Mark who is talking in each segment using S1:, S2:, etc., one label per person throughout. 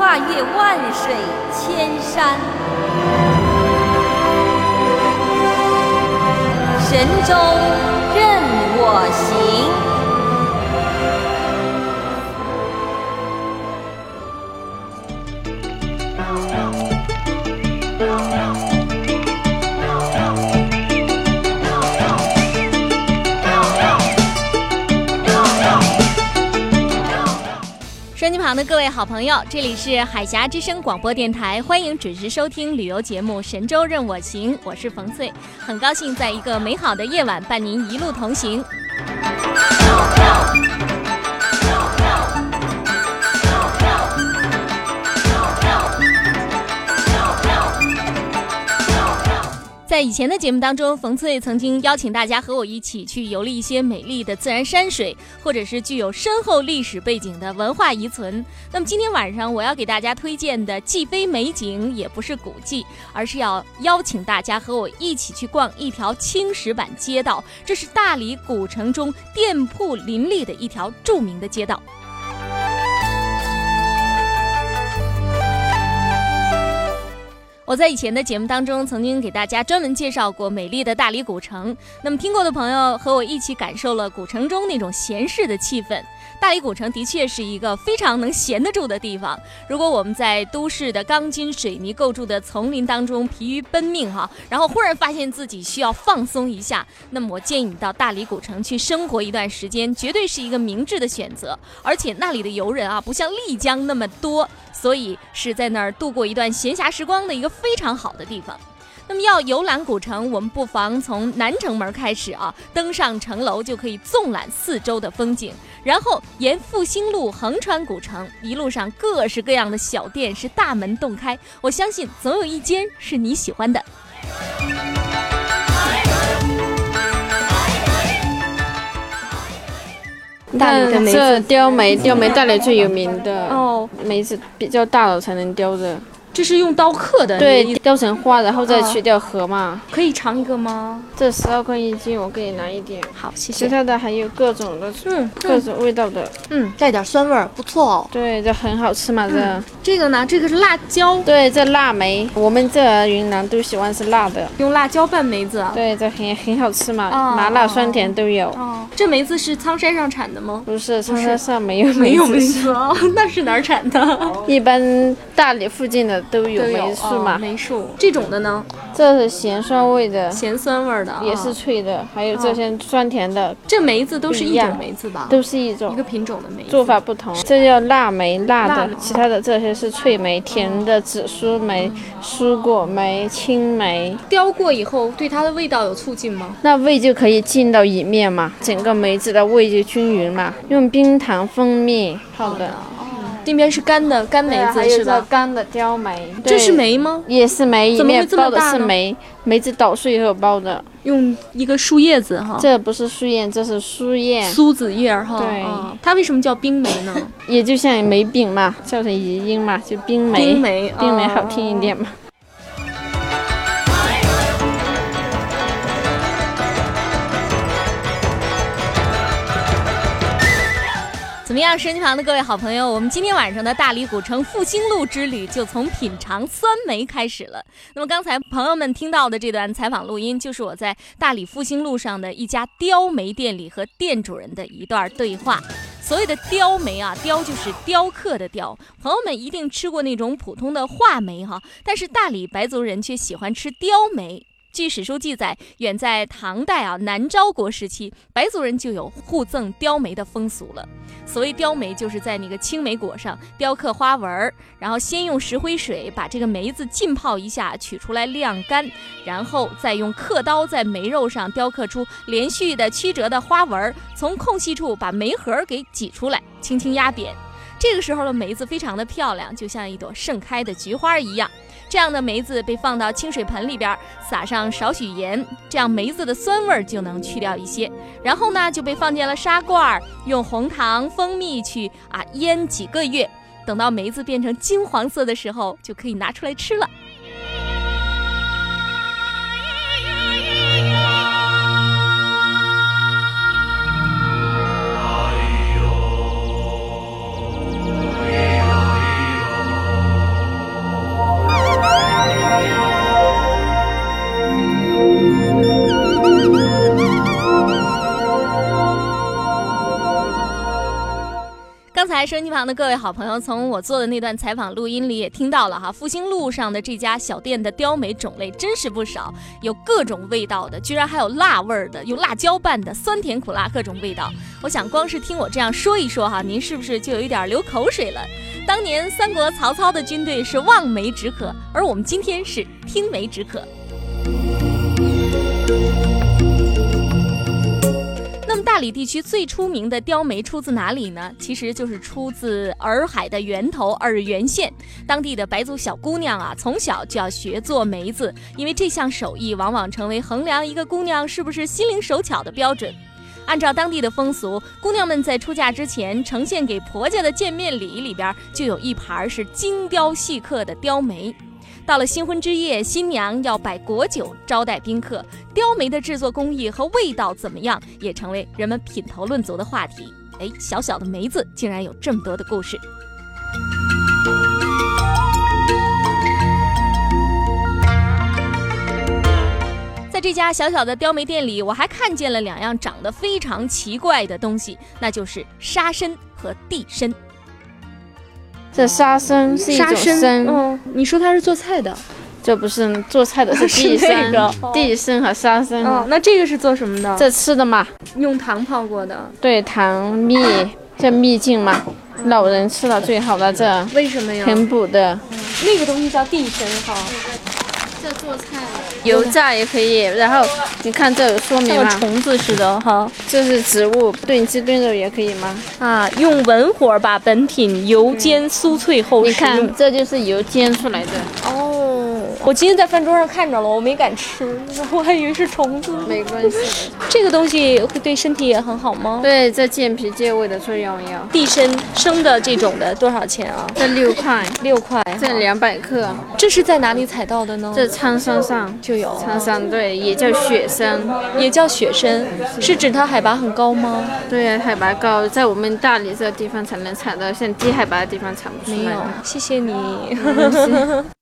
S1: 跨越万水千山，神州任
S2: 场的各位好朋友，这里是海峡之声广播电台，欢迎准时收听旅游节目《神州任我行》，我是冯翠，很高兴在一个美好的夜晚伴您一路同行。在以前的节目当中，冯翠曾经邀请大家和我一起去游历一些美丽的自然山水，或者是具有深厚历史背景的文化遗存。那么今天晚上我要给大家推荐的，既非美景，也不是古迹，而是要邀请大家和我一起去逛一条青石板街道。这是大理古城中店铺林立的一条著名的街道。我在以前的节目当中曾经给大家专门介绍过美丽的大理古城，那么听过的朋友和我一起感受了古城中那种闲适的气氛。大理古城的确是一个非常能闲得住的地方。如果我们在都市的钢筋水泥构筑的丛林当中疲于奔命哈，然后忽然发现自己需要放松一下，那么我建议你到大理古城去生活一段时间，绝对是一个明智的选择。而且那里的游人啊，不像丽江那么多，所以是在那儿度过一段闲暇时光的一个非常好的地方。那么要游览古城，我们不妨从南城门开始啊，登上城楼就可以纵览四周的风景，然后沿复兴路横穿古城，一路上各式各样的小店是大门洞开，我相信总有一间是你喜欢的。
S3: 大理的这雕梅，雕梅大理最有名的哦，梅子比较大了才能雕的。
S2: 这是用刀刻的，
S3: 对，雕成花，然后再去掉核嘛。
S2: 可以尝一个吗？
S3: 这十二块一斤，我给你拿一点。
S2: 好，谢谢。
S3: 其他的还有各种的，嗯，各种味道的，
S2: 嗯，带点酸味儿，不错哦。
S3: 对，这很好吃嘛，这。
S2: 这个呢？这个是辣椒。
S3: 对，这腊梅，我们这云南都喜欢吃辣的，
S2: 用辣椒拌梅子。
S3: 对，这很很好吃嘛，麻辣酸甜都有。
S2: 哦，这梅子是苍山上产的吗？
S3: 不是，苍山上没有
S2: 没有
S3: 梅子
S2: 哦，那是哪儿产的？
S3: 一般大理附近的都有梅树嘛。
S2: 梅树这种的呢？
S3: 这是咸酸味的，
S2: 咸酸味的，
S3: 也是脆的。还有这些酸甜的。
S2: 这梅子都是一种梅子吧？
S3: 都是一种，
S2: 一个品种的梅。
S3: 做法不同，这叫腊梅，辣的。其他的这些是脆梅，甜的紫苏梅、蔬果梅、青梅。
S2: 雕过以后，对它的味道有促进吗？
S3: 那味就可以进到里面嘛，整个梅子的味就均匀嘛。用冰糖、蜂蜜泡的。
S2: 那边是干的干梅子是吧？
S3: 干的雕梅，
S2: 这是梅吗？
S3: 也是梅，里面包的是梅，梅子捣碎以后包的。
S2: 用一个树叶子哈，
S3: 这不是树叶，这是苏叶，
S2: 苏子叶哈。
S3: 对，
S2: 它为什么叫冰梅呢？
S3: 也就像梅饼嘛，叫成移音嘛，就冰梅。
S2: 冰梅，
S3: 冰梅好听一点嘛。
S2: 怎么样，收音机旁的各位好朋友，我们今天晚上的大理古城复兴路之旅就从品尝酸梅开始了。那么刚才朋友们听到的这段采访录音，就是我在大理复兴路上的一家雕梅店里和店主人的一段对话。所谓的雕梅啊，雕就是雕刻的雕。朋友们一定吃过那种普通的画梅哈，但是大理白族人却喜欢吃雕梅。据史书记载，远在唐代啊，南诏国时期，白族人就有互赠雕梅的风俗了。所谓雕梅，就是在那个青梅果上雕刻花纹儿，然后先用石灰水把这个梅子浸泡一下，取出来晾干，然后再用刻刀在梅肉上雕刻出连续的曲折的花纹儿，从空隙处把梅核给挤出来，轻轻压扁。这个时候的梅子非常的漂亮，就像一朵盛开的菊花一样。这样的梅子被放到清水盆里边，撒上少许盐，这样梅子的酸味就能去掉一些。然后呢，就被放进了砂罐，用红糖、蜂蜜去啊腌几个月，等到梅子变成金黄色的时候，就可以拿出来吃了。才收音机旁的各位好朋友，从我做的那段采访录音里也听到了哈，复兴路上的这家小店的雕梅种类真是不少，有各种味道的，居然还有辣味儿的，有辣椒拌的，酸甜苦辣各种味道。我想光是听我这样说一说哈，您是不是就有一点流口水了？当年三国曹操的军队是望梅止渴，而我们今天是听梅止渴。大理地区最出名的雕梅出自哪里呢？其实就是出自洱海的源头洱源县。当地的白族小姑娘啊，从小就要学做梅子，因为这项手艺往往成为衡量一个姑娘是不是心灵手巧的标准。按照当地的风俗，姑娘们在出嫁之前呈现给婆家的见面礼里边，就有一盘是精雕细刻的雕梅。到了新婚之夜，新娘要摆果酒招待宾客，雕梅的制作工艺和味道怎么样，也成为人们品头论足的话题。哎，小小的梅子竟然有这么多的故事。在这家小小的雕梅店里，我还看见了两样长得非常奇怪的东西，那就是沙参和地参。
S3: 这沙参是一种参，
S4: 嗯，你说它是做菜的，
S3: 这不是做菜的 是地参。
S4: 个、
S3: 地参和沙参。
S4: 嗯，那这个是做什么的？
S3: 这吃的嘛，
S4: 用糖泡过的，
S3: 对，糖蜜，这蜜饯嘛，老人吃了最好的，这
S4: 为什么呀？
S3: 很补的。
S4: 那个东西叫地参哈，
S3: 这做菜油炸也可以，然后你看这有说明吗？
S4: 虫子似的哈。
S3: 这是植物，炖鸡炖肉也可以吗？
S4: 啊，用文火把本品油煎酥脆后
S3: 你
S4: 食用
S3: 看，。这就是油煎出来的，
S4: 哦，我今天在饭桌上看着了，我没敢吃，我还以为是虫子。
S3: 没关系。
S4: 这个东西会对身体也很好吗？
S3: 对，这健脾健胃的作用呀。
S4: 地参生的这种的多少钱啊？
S3: 这六块，
S4: 六块。
S3: 这两百克，
S4: 这是在哪里采到的呢？
S3: 这苍山上
S4: 就有，
S3: 苍山对，也叫雪参。
S4: 也叫雪参，是指它海拔很高吗？
S3: 对呀，海拔高，在我们大理这个地方才能采到，像低海拔的地方采不出
S4: 没有。，谢谢你。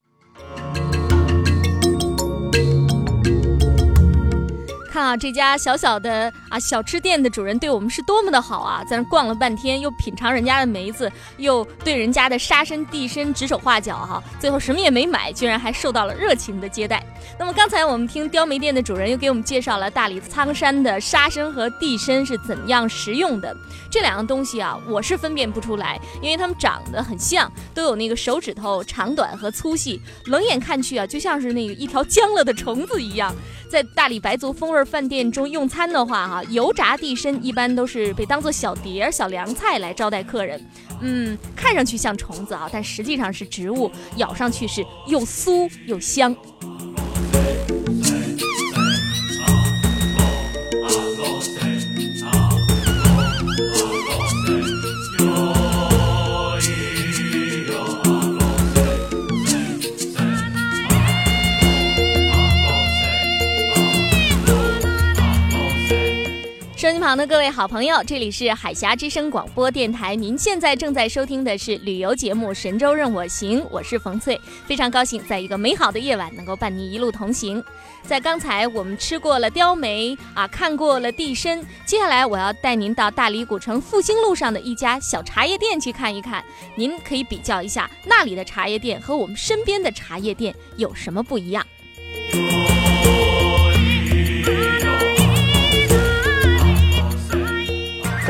S2: 啊，这家小小的啊小吃店的主人对我们是多么的好啊！在那逛了半天，又品尝人家的梅子，又对人家的沙参、地参指手画脚哈、最后什么也没买，居然还受到了热情的接待。那么刚才我们听雕梅店的主人又给我们介绍了大理苍山的沙参和地参是怎样食用的。这两样东西啊，我是分辨不出来，因为它们长得很像，都有那个手指头长短和粗细，冷眼看去啊，就像是那个一条僵了的虫子一样。在大理白族风味饭店中用餐的话，哈，油炸地参一般都是被当做小碟儿、小凉菜来招待客人。嗯，看上去像虫子啊，但实际上是植物，咬上去是又酥又香。好的各位好朋友，这里是海峡之声广播电台，您现在正在收听的是旅游节目《神州任我行》，我是冯翠，非常高兴在一个美好的夜晚能够伴您一路同行。在刚才我们吃过了雕梅啊，看过了地参，接下来我要带您到大理古城复兴路上的一家小茶叶店去看一看，您可以比较一下那里的茶叶店和我们身边的茶叶店有什么不一样。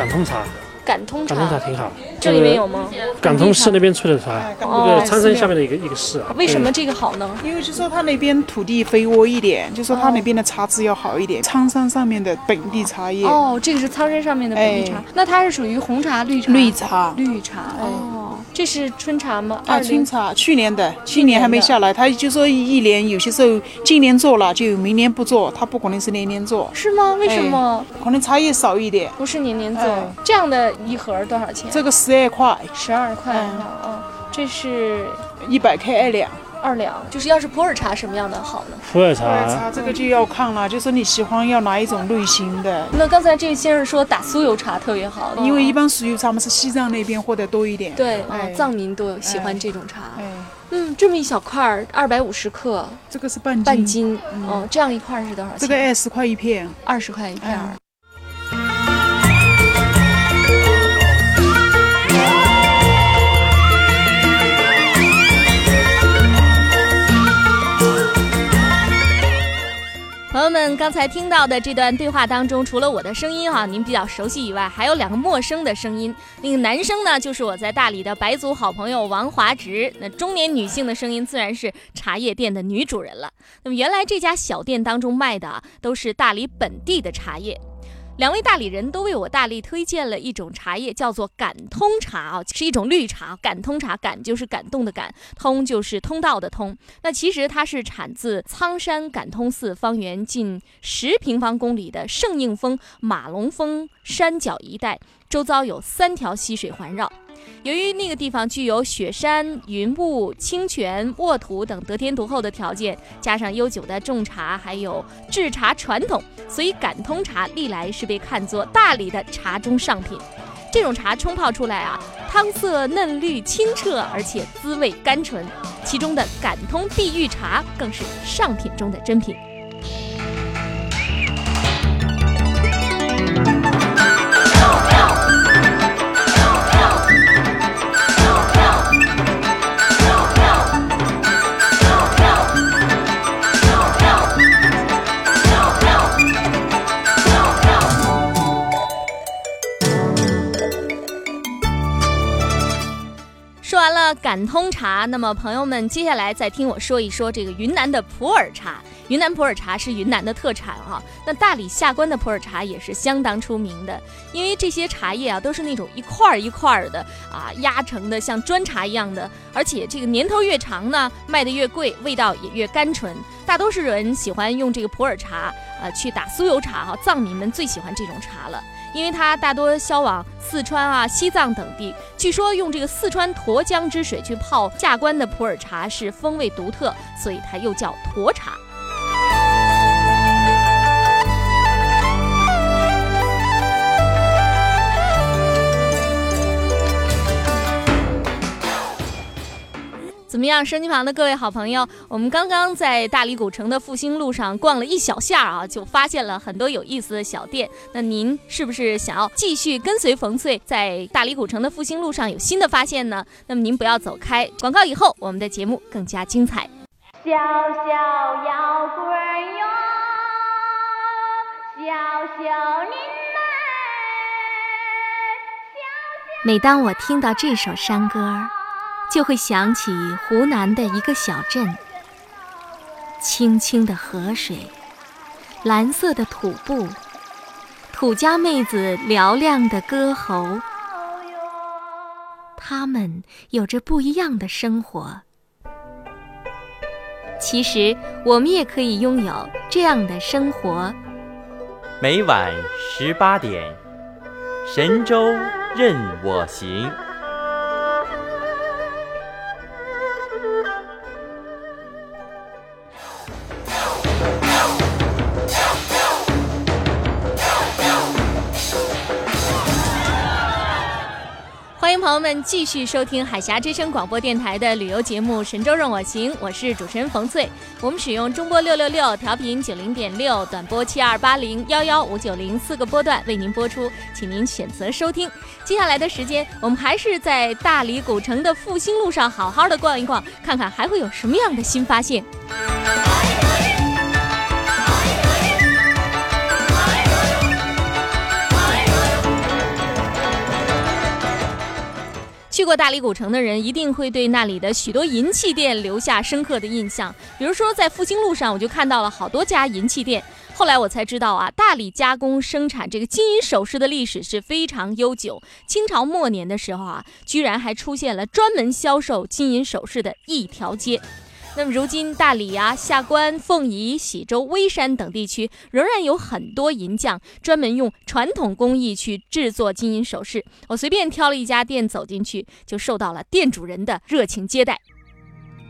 S5: 感通茶，
S4: 感通
S5: 感通茶
S4: 茶，
S5: 挺好。
S4: 这里面有吗？
S5: 感通市那边出的茶，
S4: 哦
S5: 那个苍山下面的一个一个市啊。
S4: 为什么这个好呢？
S6: 因为就说它那边土地肥沃一点，就说它那边的茶质要好一点。苍山上面的本地茶叶，
S4: 哦，这个是苍山上面的本地茶
S6: 哎，
S4: 那它是属于红茶、绿茶？
S6: 绿茶，
S4: 绿茶哦，这是春茶吗？
S6: 啊，春茶，去年的，去
S4: 年
S6: 年还没下来。他就说一年有些时候今年做了，就明年不做，他不可能是年年做，
S4: 是吗？为什么
S6: 可能茶叶少一点。
S4: 不是年年做
S6: 哎？
S4: 这样的一盒多少钱？
S6: 这个十二块，
S4: 十二块
S6: 嗯，
S4: 这是
S6: 一百克二两。
S4: 二两。就是要是普洱茶什么样的好呢？
S5: 普洱
S6: 普洱
S5: 茶
S6: 茶这个就要看了，就说你喜欢要哪一种类型的。
S4: 那刚才这位先生说打酥油茶特别好，
S6: 因为一般属于咱们是西藏那边获得多一点。
S4: 对，藏民都喜欢这种茶。
S6: 哎，
S4: 嗯，这么一小块儿，二百五十克，
S6: 这个是半斤，
S4: 半斤。嗯，这样一块儿是多少钱？
S6: 这个二十块一片。
S4: 二十块一片
S2: 友们，刚才听到的这段对话当中，除了我的声音哈、您比较熟悉以外，还有两个陌生的声音。那个男生呢，就是我在大理的白族好朋友王华直；那中年女性的声音，自然是茶叶店的女主人了。那么原来这家小店当中卖的啊，都是大理本地的茶叶。两位大理人都为我大力推荐了一种茶叶，叫做感通茶啊，是一种绿茶。感通茶，感就是感动的感，通就是通道的通。那其实它是产自苍山感通寺方圆近十平方公里的圣应峰马龙峰山脚一带，周遭有三条溪水环绕。由于那个地方具有雪山、云雾、清泉、沃土等得天独厚的条件，加上悠久的种茶还有制茶传统，所以感通茶历来是被看作大理的茶中上品。这种茶冲泡出来啊，汤色嫩绿清澈，而且滋味甘醇。其中的感通碧玉茶更是上品中的珍品。普通茶，那么朋友们，接下来再听我说一说这个云南的普洱茶。云南普洱茶是云南的特产啊，那大理下关的普洱茶也是相当出名的，因为这些茶叶啊都是那种一块儿一块儿的啊压成的，像砖茶一样的，而且这个年头越长呢，卖的越贵，味道也越甘醇。大多数人喜欢用这个普洱茶，啊，去打酥油茶哈、藏民们最喜欢这种茶了。因为它大多销往四川啊、西藏等地。据说用这个四川沱江之水去泡下关的普洱茶是风味独特，所以它又叫沱茶。怎么样，收机旁的各位好朋友，我们刚刚在大理古城的复兴路上逛了一小下啊，就发现了很多有意思的小店。那您是不是想要继续跟随冯翠在大理古城的复兴路上有新的发现呢？那么您不要走开，广告以后我们的节目更加精彩。
S1: 小小摇滚哟，小小您来，
S7: 每当我听到这首山歌，就会想起湖南的一个小镇。清清的河水，蓝色的土布，土家妹子嘹亮的歌喉，她们有着不一样的生活。其实，我们也可以拥有这样的生活。
S8: 每晚十八点，神州任我行。
S2: 欢迎朋友们继续收听海峡之声广播电台的旅游节目《神州任我行》，我是主持人冯翠。我们使用中波六六六调频九零点六，短波七二八零幺幺五九零四个波段为您播出，请您选择收听。接下来的时间，我们还是在大理古城的复兴路上好好的逛一逛，看看还会有什么样的新发现。过大理古城的人一定会对那里的许多银器店留下深刻的印象。比如说，在复兴路上，我就看到了好多家银器店。后来我才知道啊，大理加工生产这个金银首饰的历史是非常悠久。清朝末年的时候啊，居然还出现了专门销售金银首饰的一条街。那么如今，大理啊、下关、凤仪、喜洲、微山等地区仍然有很多银匠专门用传统工艺去制作金银首饰。我随便挑了一家店走进去，就受到了店主人的热情接待。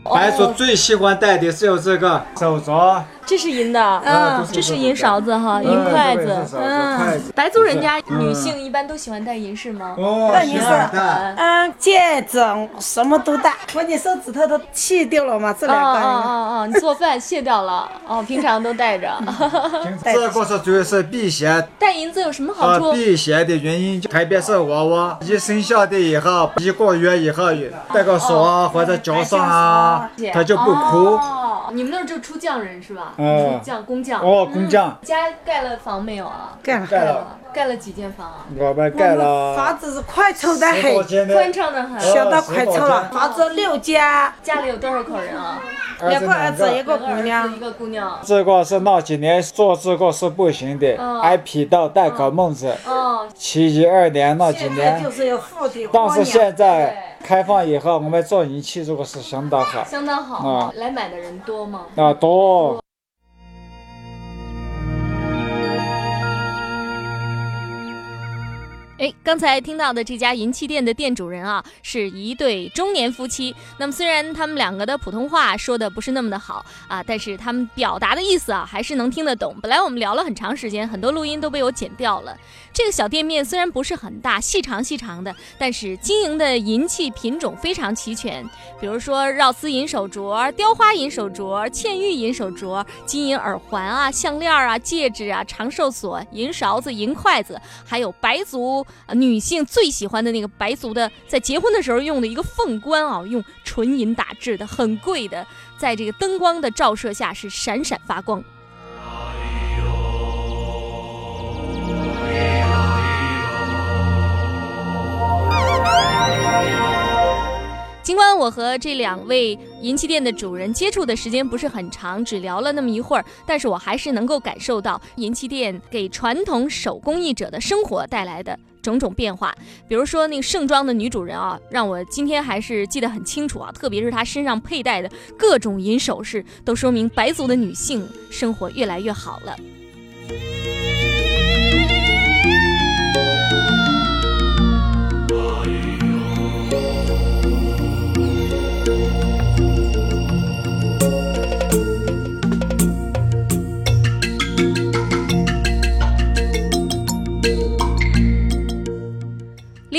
S9: 白族最喜欢戴的是有这个手镯。
S4: 这是银的，嗯，这是银勺子哈，银筷子，
S9: 嗯，
S2: 白族人家女性一般都喜欢戴银饰吗？
S9: 哦，
S10: 戴银饰，嗯，戒指什么都戴。我你手指头都卸掉了嘛，这两个。
S2: 哦哦哦，你做饭卸掉了，哦，平常都戴着。
S9: 这个是主要是辟邪。
S2: 戴银子有什么好处？
S9: 辟邪的原因，特别是娃娃一生下的以后，一个月以后戴个手啊或者脚上啊，它就不哭。
S2: 你们那儿就出匠人是吧？
S9: 嗯，
S2: 匠工匠
S9: 哦，工匠。
S2: 家盖了房没有啊？
S10: 盖了，
S9: 盖了，
S2: 盖了几间房啊？
S9: 我们盖了。
S10: 房子是快凑的很，
S2: 宽敞的很，
S10: 小到宽敞了。房子六间，
S2: 家里有多少口人啊？
S10: 两个儿子，一个姑娘，
S2: 一个姑娘。
S9: 这个是那几年做这个是不行的，挨批斗戴口梦子。
S2: 哦。
S9: 七一二年那几年。
S10: 就是要富的。
S9: 但是现在。开放以后，我们做银器这个是相当好，
S2: 相当好啊！来买的人多吗？
S9: 啊，多。
S2: 哎，刚才听到的这家银器店的店主人啊，是一对中年夫妻。那么虽然他们两个的普通话说的不是那么的好啊，但是他们表达的意思啊，还是能听得懂。本来我们聊了很长时间，很多录音都被我剪掉了。这个小店面虽然不是很大，细长细长的，但是经营的银器品种非常齐全。比如说绕丝银手镯、雕花银手镯、嵌玉银手镯、金银耳环啊、项链啊、戒指啊、长寿锁、银勺子、银筷子，还有白族。女性最喜欢的那个白族的，在结婚的时候用的一个凤冠啊，用纯银打制的，很贵的，在这个灯光的照射下是闪闪发光。尽管我和这两位银器店的主人接触的时间不是很长，只聊了那么一会儿，但是我还是能够感受到银器店给传统手工艺者的生活带来的种种变化。比如说那个盛装的女主人啊，让我今天还是记得很清楚啊，特别是她身上佩戴的各种银首饰，都说明白族的女性生活越来越好了。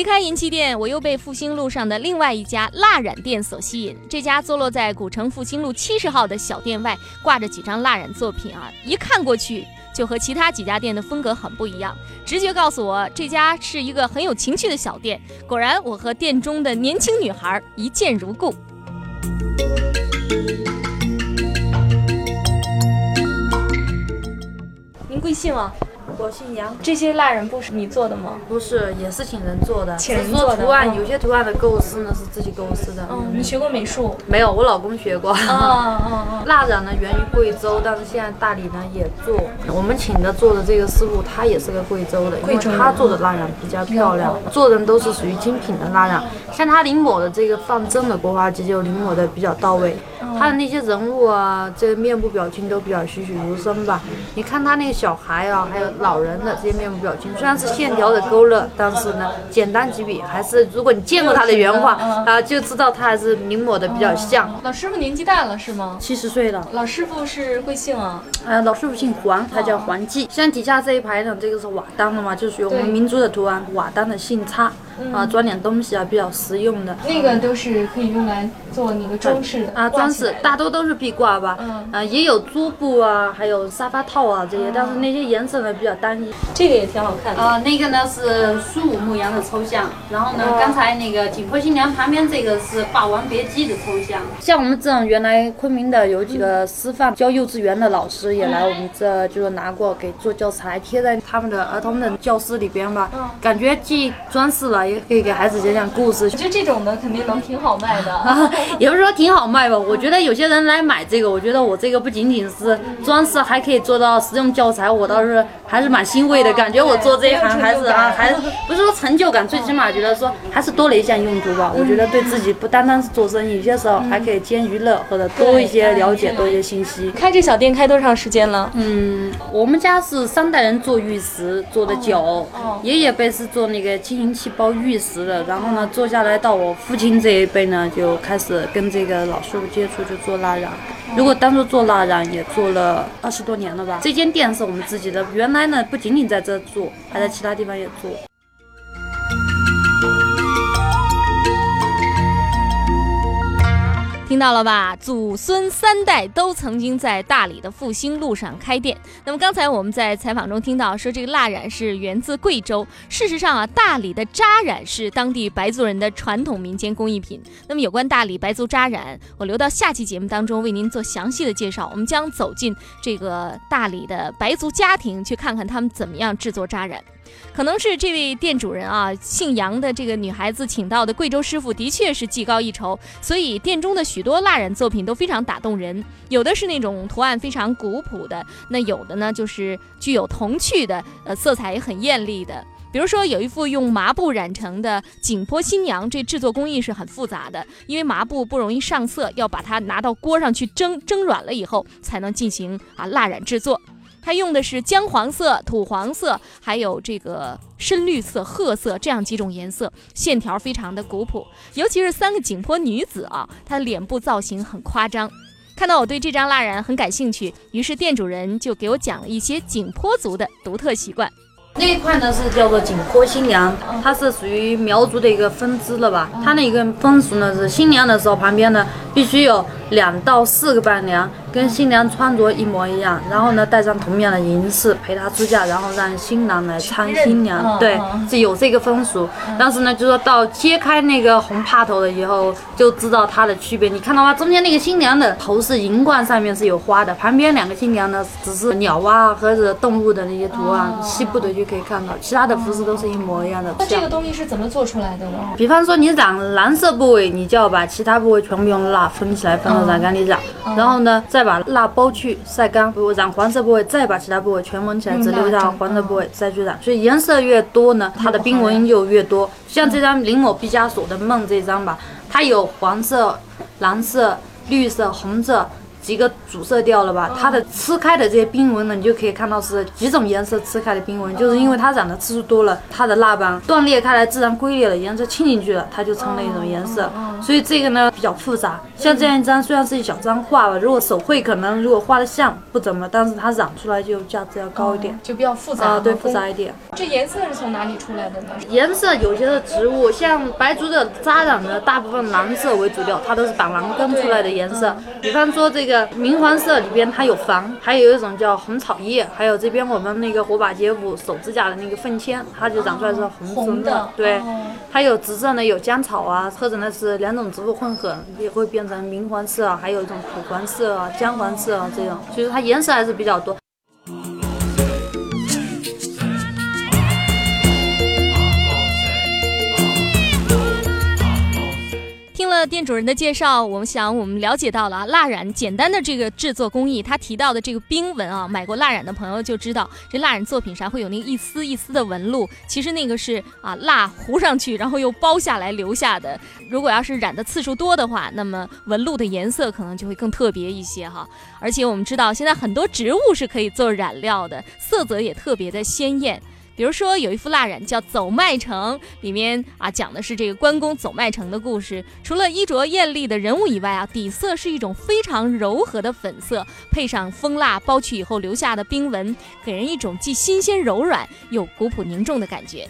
S2: 离开银器店，我又被复兴路上的另外一家蜡染店所吸引。这家坐落在古城复兴路七十号的小店外，挂着几张蜡染作品啊，一看过去就和其他几家店的风格很不一样。直觉告诉我，这家是一个很有情趣的小店。果然，我和店中的年轻女孩一见如故。您贵姓啊？
S11: 我姓杨，
S4: 这些蜡人布是你做的吗？
S11: 不是，也是请人做的。
S4: 请人做
S11: 的。图案有些图案的构思呢是自己构思的。
S4: 嗯，你学过美术？
S11: 没有，我老公学过。
S4: 啊啊啊！
S11: 蜡染呢源于贵州，但是现在大理呢也做。我们请的做的这个师傅，他也是个贵州的，因为他做的蜡染比较漂亮，做的都是属于精品的蜡染。像他临摹的这个放正的国画机，就临摹的比较到位。他的那些人物啊，这个面部表情都比较栩栩如生吧。你看他那个小孩啊，还有老人的这些面部表情，虽然是线条的勾勒，但是呢，简单几笔，还是如果你见过他的原画啊，就知道他还是临摹的比较像。
S2: 老师傅年纪大了是吗？
S11: 七十岁了。
S2: 老师傅是贵姓啊？
S11: 呃，老师傅姓黄，他叫黄继。像底下这一排呢，这个是瓦当的嘛，就属于我们民族的图案，瓦当的姓差。啊，装点东西啊，比较实用的。
S4: 那个都是可以用来做那个装饰的
S11: 啊，装饰大多都是壁挂吧，啊，也有桌布啊，还有沙发套啊这些，但是那些颜色呢比较单一。
S4: 这个也挺好看的。
S11: 啊，那个呢是苏武牧羊的抽象，然后呢，刚才那个景颇新娘旁边这个是霸王别姬的抽象。像我们这种原来昆明的有几个师范教幼稚园的老师也来我们这，就是拿过给做教材贴在他们的儿童的教室里边吧，感觉既装饰了，也可以给孩子讲讲故事。
S4: 我觉得这种的肯定能挺好卖的，
S11: 也不是说挺好卖吧。我觉得有些人来买这个，我觉得我这个不仅仅是装饰，还可以做到实用教材，我倒是还是蛮欣慰的。感觉我做这一行还是啊，还是不是说成就感，最起码觉得说还是多了一项用途吧。我觉得对自己不单单是做生意，有些时候还可以兼娱乐或者多一些了解，多一些信息。
S4: 开这小店开多长时间了？
S11: 嗯，我们家是三代人做玉石做的久，爷爷辈是做那个金银器包玉玉石的，然后呢坐下来到我父亲这一辈呢就开始跟这个老师傅接触，就做蜡染。如果当初做蜡染，也做了二十多年了吧。这间店是我们自己的，原来呢不仅仅在这做，还在其他地方也做。
S2: 听到了吧？祖孙三代都曾经在大理的复兴路上开店。那么刚才我们在采访中听到说，这个蜡染是源自贵州。事实上啊，大理的扎染是当地白族人的传统民间工艺品。那么有关大理白族扎染，我留到下期节目当中为您做详细的介绍。我们将走进这个大理的白族家庭，去看看他们怎么样制作扎染。可能是这位店主人啊，姓杨的这个女孩子请到的贵州师傅的确是技高一筹，所以店中的许多蜡染作品都非常打动人。有的是那种图案非常古朴的，那有的呢就是具有童趣的，呃，色彩也很艳丽的。比如说有一幅用麻布染成的景颇新娘，这制作工艺是很复杂的，因为麻布不容易上色，要把它拿到锅上去蒸，蒸软了以后才能进行啊蜡染制作。它用的是姜黄色、土黄色，还有这个深绿色、褐色这样几种颜色，线条非常的古朴。尤其是三个景颇女子啊，她的脸部造型很夸张。看到我对这张蜡染很感兴趣，于是店主人就给我讲了一些景颇族的独特习惯。
S11: 那一块呢是叫做景颇新娘，它是属于苗族的一个分支了吧？它那个风俗呢是新娘的时候旁边呢必须有两到四个伴娘。跟新娘穿着一模一样，然后呢带上同样的银饰陪她出嫁，然后让新郎来搀新娘，对，是有这个风俗。但是呢，就说到揭开那个红帕头了以后，就知道它的区别。你看到吗？中间那个新娘的头是银冠，上面是有花的，旁边两个新娘呢只是鸟啊或者动物的那些图案，西部的就可以看到，其他的服饰都是一模一样的。
S4: 那这个东西是怎么做出来的呢？
S11: 比方说你染蓝色部位，你就要把其他部位全部用蜡封起来，放到染缸里染，然后呢再。再把蜡剥去晒干，染黄色部位，再把其他部位全蒙起来，只留下黄色部位再去染。所以颜色越多呢，它的冰纹就越多。像这张临摹毕加索的梦这张吧，它有黄色、蓝色、绿色、红色。几个主色调了吧？它的吃开的这些冰纹呢，你就可以看到是几种颜色吃开的冰纹，就是因为它染的次数多了，它的蜡斑断裂开来，自然龟裂了，颜色沁进去了，它就成了一种颜色。所以这个呢比较复杂。像这样一张虽然是一小张画吧，如果手绘可能如果画的像不怎么，但是它染出来就价值要高一点，
S4: 就比较复杂
S11: 啊，对，复杂一点。
S4: 这颜色是从哪里出来的呢？
S11: 颜色有些是植物，像白族的扎染的大部分蓝色为主调，它都是板蓝根出来的颜色。比方说这个明黄色。里边它有黄，还有一种叫红草叶，还有这边我们那个火把节舞手指甲的那个凤签，它就长出来是红色的。对，还有紫色呢，有姜草啊，或者呢是两种植物混合，也会变成明黄色啊，还有一种土黄色啊、姜黄色啊这种，其实它颜色还是比较多。
S2: 店主人的介绍，我们想我们了解到了啊蜡染简单的这个制作工艺。他提到的这个冰纹啊，买过蜡染的朋友就知道，这蜡染作品上会有那一丝一丝的纹路，其实那个是啊蜡糊上去，然后又包下来留下的。如果要是染的次数多的话，那么纹路的颜色可能就会更特别一些哈。而且我们知道，现在很多植物是可以做染料的，色泽也特别的鲜艳。比如说有一幅蜡染叫《走麦城》，里面啊讲的是这个关公走麦城的故事。除了衣着艳丽的人物以外啊，底色是一种非常柔和的粉色，配上蜂蜡包去以后留下的冰纹，给人一种既新鲜柔软又古朴凝重的感觉。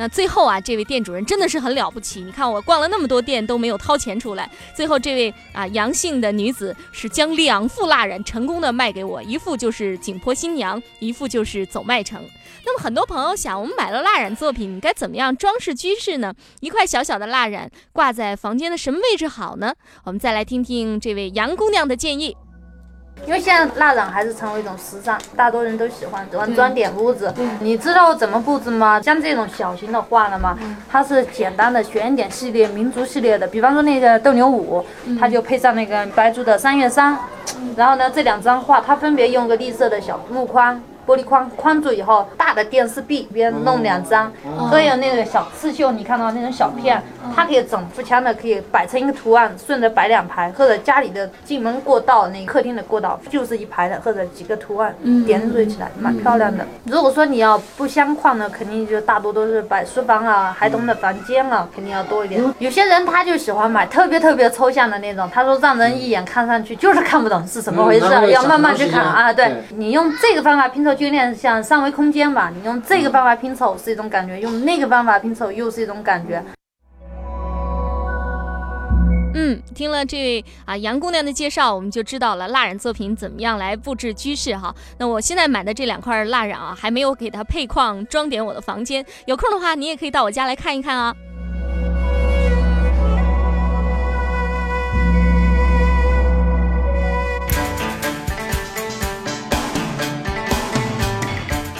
S2: 那最后啊，这位店主人真的是很了不起。你看我逛了那么多店都没有掏钱出来，最后这位啊杨姓的女子是将两副蜡染成功的卖给我，一副就是景颇新娘，一副就是走麦城。那么很多朋友想，我们买了蜡染作品，该怎么样装饰居室呢？一块小小的蜡染挂在房间的什么位置好呢？我们再来听听这位杨姑娘的建议。
S11: 因为现在蜡染还是成为一种时尚，大多人都喜欢喜欢装点屋子。你知道怎么布置吗？像这种小型的画了吗？它是简单的选一点系列、民族系列的，比方说那个斗牛舞，它就配上那个白族的三月三。然后呢，这两张画它分别用个绿色的小木框。玻璃框框住以后，大的电视壁边弄两张，还有那个小刺绣，你看到那种小片，它可以整幅墙的可以摆成一个图案，顺着摆两排，或者家里的进门过道，那客厅的过道就是一排的，或者几个图案点缀起来，蛮漂亮的。如果说你要不相框呢，肯定就大多都是摆书房啊、孩童的房间啊，肯定要多一点。有些人他就喜欢买特别特别抽象的那种，他说让人一眼看上去就是看不懂是什么回事，要慢慢去看啊。对你用这个方法拼凑。就有点像三维空间吧，你用这个办法拼凑是一种感觉，用那个办法拼凑又是一种感觉。
S2: 嗯，听了这位啊杨姑娘的介绍，我们就知道了蜡染作品怎么样来布置居室哈。那我现在买的这两块蜡染啊，还没有给它配框装点我的房间，有空的话你也可以到我家来看一看啊。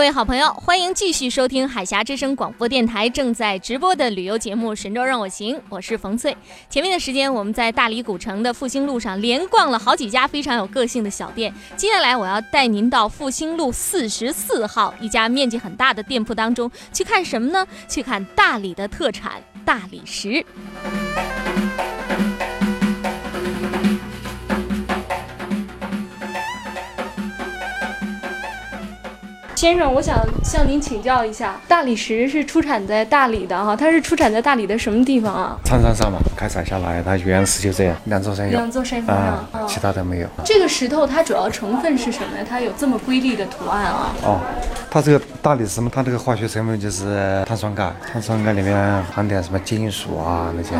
S2: 各位好朋友，欢迎继续收听海峡之声广播电台正在直播的旅游节目《神州让我行》，我是冯翠。前面的时间，我们在大理古城的复兴路上连逛了好几家非常有个性的小店。接下来，我要带您到复兴路四十四号一家面积很大的店铺当中去看什么呢？去看大理的特产大理石。
S4: 先生，我想向您请教一下，大理石是出产在大理的哈，它是出产在大理的什么地方啊？
S12: 苍山上嘛，开采下来，它原石就这样，两座山有，
S4: 两座山峰上，
S12: 其他的没有。
S4: 这个石头它主要成分是什么呀？它有这么瑰丽的图案啊？
S12: 哦，它这个大理石嘛，它这个化学成分就是碳酸钙，碳酸钙里面含点什么金属啊那些，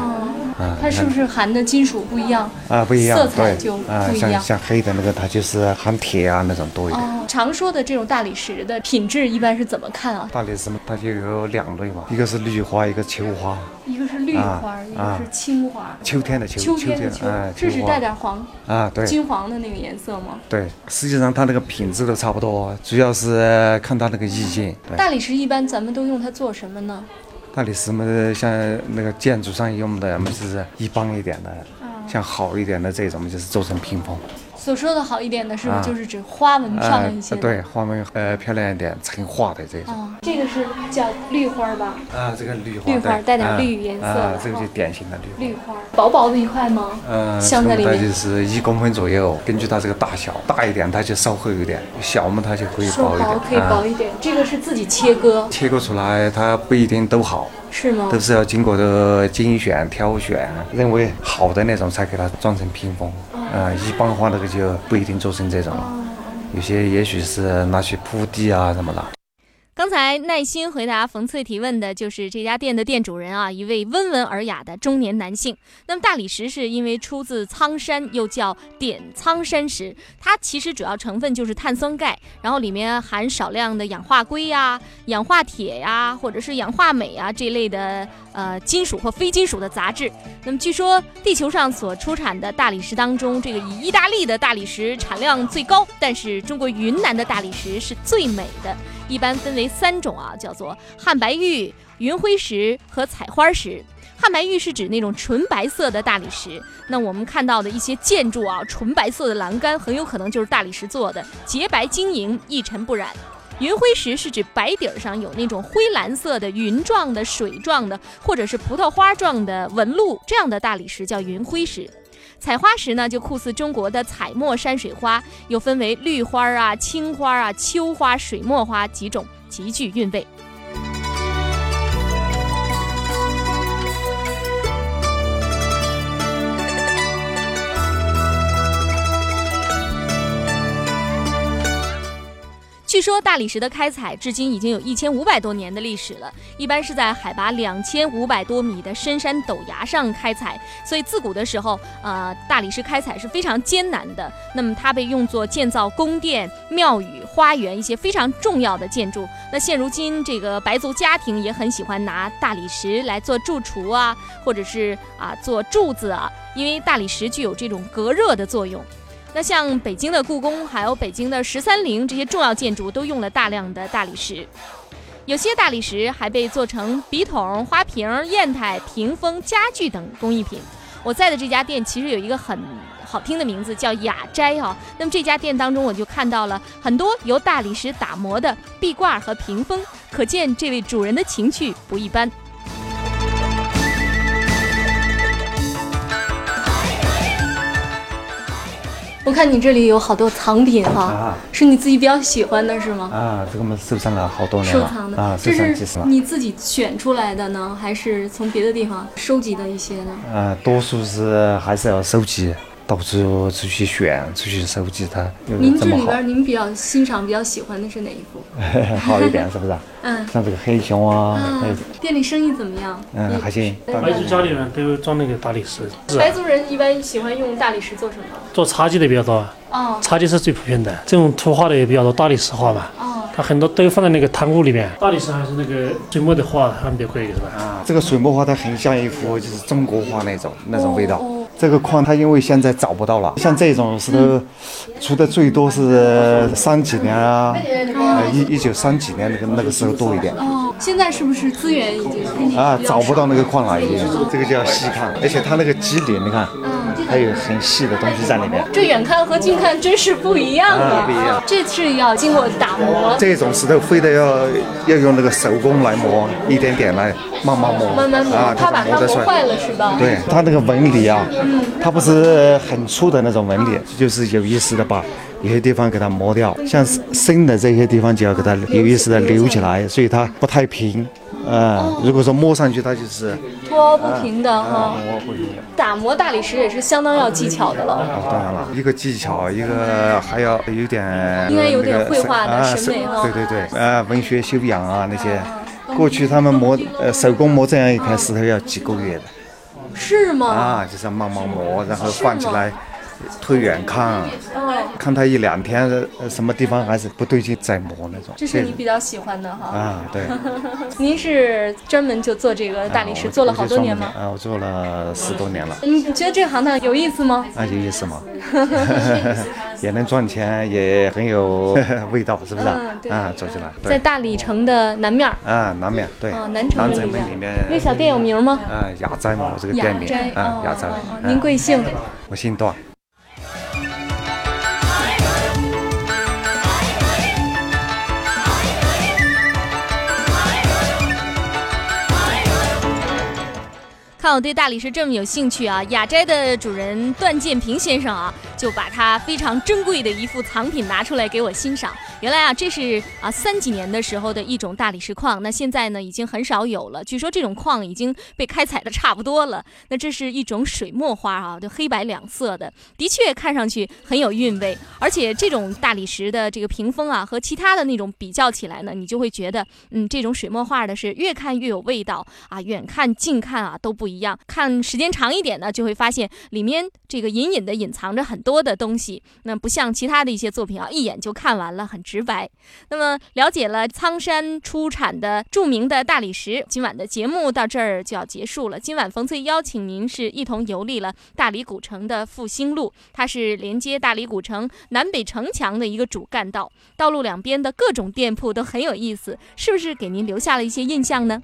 S4: 啊，它是不是含的金属不一样？
S12: 啊，不一样，
S4: 色彩就不一样。
S12: 像像黑的那个，它就是含铁啊那种多一点。
S4: 常说的这种大理石的品质一般是怎么看啊？
S12: 大理石嘛，它就有两类嘛，一个是绿花，一个秋花。
S4: 一个是绿花，一个是青花。
S12: 秋天的
S4: 秋，秋天的秋，这是带点黄
S12: 啊，对，
S4: 金黄的那个颜色吗？
S12: 对，实际上它那个品质都差不多，主要是看它那个意境。
S4: 大理石一般咱们都用它做什么呢？
S12: 大理石嘛，像那个建筑上用的，么就是一般一点的，像好一点的这种，就是做成屏风。
S4: 所说的好一点的是不是就是指花纹漂亮一些？
S12: 对，花纹呃漂亮一点，成画的这种。
S4: 这个是叫绿花吧？
S12: 啊，这个绿花。
S4: 绿花带点绿颜色。
S12: 啊，这个就典型的绿。
S4: 绿花，薄薄的一块吗？
S12: 嗯，
S4: 镶在里面。
S12: 就是一公分左右，根据它这个大小，大一点它就稍厚一点，小嘛它就可以薄一点。
S4: 可以薄一点。这个是自己切割。
S12: 切割出来它不一定都好。
S4: 是吗？
S12: 都是要经过的精选挑选，认为好的那种才给它装成屏风。啊，一般化那个就不一定做成这种，有些也许是拿去铺地啊什么的。
S2: 刚才耐心回答冯翠提问的就是这家店的店主人啊，一位温文尔雅的中年男性。那么大理石是因为出自苍山，又叫点苍山石，它其实主要成分就是碳酸钙，然后里面含少量的氧化硅呀、氧化铁呀，或者是氧化镁啊这类的呃金属或非金属的杂质。那么据说地球上所出产的大理石当中，这个以意大利的大理石产量最高，但是中国云南的大理石是最美的。一般分为三种啊，叫做汉白玉、云辉石和彩花石。汉白玉是指那种纯白色的大理石，那我们看到的一些建筑啊，纯白色的栏杆很有可能就是大理石做的，洁白晶莹，一尘不染。云辉石是指白底儿上有那种灰蓝色的云状的、水状的，或者是葡萄花状的纹路，这样的大理石叫云辉石。采花时呢，就酷似中国的彩墨山水花，又分为绿花啊、青花啊、秋花、水墨花几种，极具韵味。说大理石的开采至今已经有一千五百多年的历史了，一般是在海拔两千五百多米的深山陡崖上开采，所以自古的时候，呃，大理石开采是非常艰难的。那么它被用作建造宫殿、庙宇、花园一些非常重要的建筑。那现如今，这个白族家庭也很喜欢拿大理石来做柱础啊，或者是啊做柱子啊，因为大理石具有这种隔热的作用。那像北京的故宫，还有北京的十三陵这些重要建筑，都用了大量的大理石。有些大理石还被做成笔筒、花瓶、砚台、屏风、家具等工艺品。我在的这家店其实有一个很好听的名字，叫雅斋哈。那么这家店当中，我就看到了很多由大理石打磨的壁挂和屏风，可见这位主人的情趣不一般。
S4: 我看你这里有好多藏品哈，是你自己比较喜欢的是吗？
S12: 啊，这个我们收藏了好多年了。
S4: 收藏的
S12: 啊，
S4: 这是。你自己选出来的呢，还是从别的地方收集的一些呢？
S12: 啊，多数是还是要收集，到处出去选，出去收集它。
S4: 您这里边您比较欣赏、比较喜欢的是哪一幅？
S12: 好一点是不是？
S4: 嗯。
S12: 像这个黑熊啊。
S4: 嗯。店里生意怎么样？
S12: 嗯，还行。
S5: 白族家里人都装那个大理石。
S4: 白族人一般喜欢用大理石做什么？
S5: 做茶几的比较多。
S4: 哦。
S5: 茶几是最普遍的，这种图画的也比较多，大理石画嘛。
S4: 哦。
S5: 它很多都放在那个堂屋里面。大理石还是那个水墨的画，他们比较贵，是吧？
S12: 啊，这个水墨画它很像一幅就是中国画那种那种味道。这个矿它因为现在找不到了，像这种石头出的最多是三几年啊，呃一一九三几年那个那个时候多一点。
S4: 哦，现在是不是资源已经
S12: 啊找不到那个矿了已经？这个叫细看，而且它那个肌理你看，还有很细的东西在里面。
S4: 这远看和近看真是不一样
S12: 啊！不一样，
S4: 这是要经过打磨。
S12: 这种石头非得要要用那个手工来磨，一点点来慢慢磨，
S4: 慢慢磨，啊、它把它磨坏了是吧？
S12: 对，它那个纹理啊。它不是很粗的那种纹理，就是有意思的把有些地方给它磨掉，像深的这些地方就要给它有意识的留起来，所以它不太平。啊，如果说摸上去它就是
S4: 拖不平的哈。
S12: 摸不平。
S4: 打磨大理石也是相当要技巧的了。
S12: 哦，当然了，一个技巧，一个还要有点
S4: 应该有点绘画的审美哈。
S12: 对对对，呃，文学修养啊那些，过去他们磨呃手工磨这样一块石头要几个月的。
S4: 是吗？
S12: 啊，就是要慢慢磨，然后放起来，推远看，看他一两天，什么地方还是不对劲，再磨那种。
S4: 这是你比较喜欢的哈。
S12: 啊，对。
S4: 您是专门就做这个大理石，做了好多年吗？
S12: 啊，我做了十多年了。
S4: 你觉得这行当有意思吗？
S12: 啊，有意思吗，也能赚钱，也很有味道，是不是？啊，走起来。
S4: 在大理城的南面。
S12: 啊，南面对。
S4: 啊，南城
S12: 门里面。
S4: 那小店有名吗？
S12: 啊，雅斋嘛，我这个店名。
S4: 雅斋。
S12: 啊，雅斋。
S4: 您贵姓？
S12: 我姓段。
S2: 看我对大理石这么有兴趣啊，雅斋的主人段建平先生啊，就把他非常珍贵的一副藏品拿出来给我欣赏。原来啊，这是啊三几年的时候的一种大理石矿，那现在呢已经很少有了。据说这种矿已经被开采的差不多了。那这是一种水墨花啊，就黑白两色的，的确看上去很有韵味。而且这种大理石的这个屏风啊，和其他的那种比较起来呢，你就会觉得，嗯，这种水墨画的是越看越有味道啊，远看近看啊都不一样。看时间长一点呢，就会发现里面这个隐隐的隐藏着很多多的东西。那不像其他的一些作品啊，一眼就看完了，很。直白。那么了解了苍山出产的著名的大理石，今晚的节目到这儿就要结束了。今晚冯翠邀请您是一同游历了大理古城的复兴路，它是连接大理古城南北城墙的一个主干道，道路两边的各种店铺都很有意思，是不是给您留下了一些印象呢？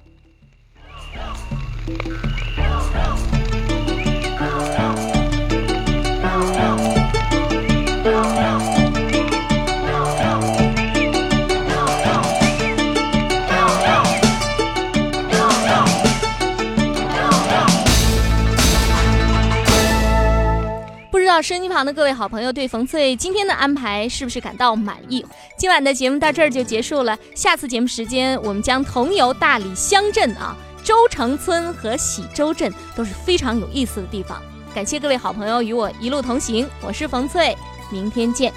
S2: 收音旁的各位好朋友对冯翠今天的安排是不是感到满意？今晚的节目到这儿就结束了，下次节目时间我们将同游大理乡镇啊，周城村和喜洲镇都是非常有意思的地方。感谢各位好朋友与我一路同行，我是冯翠，明天见。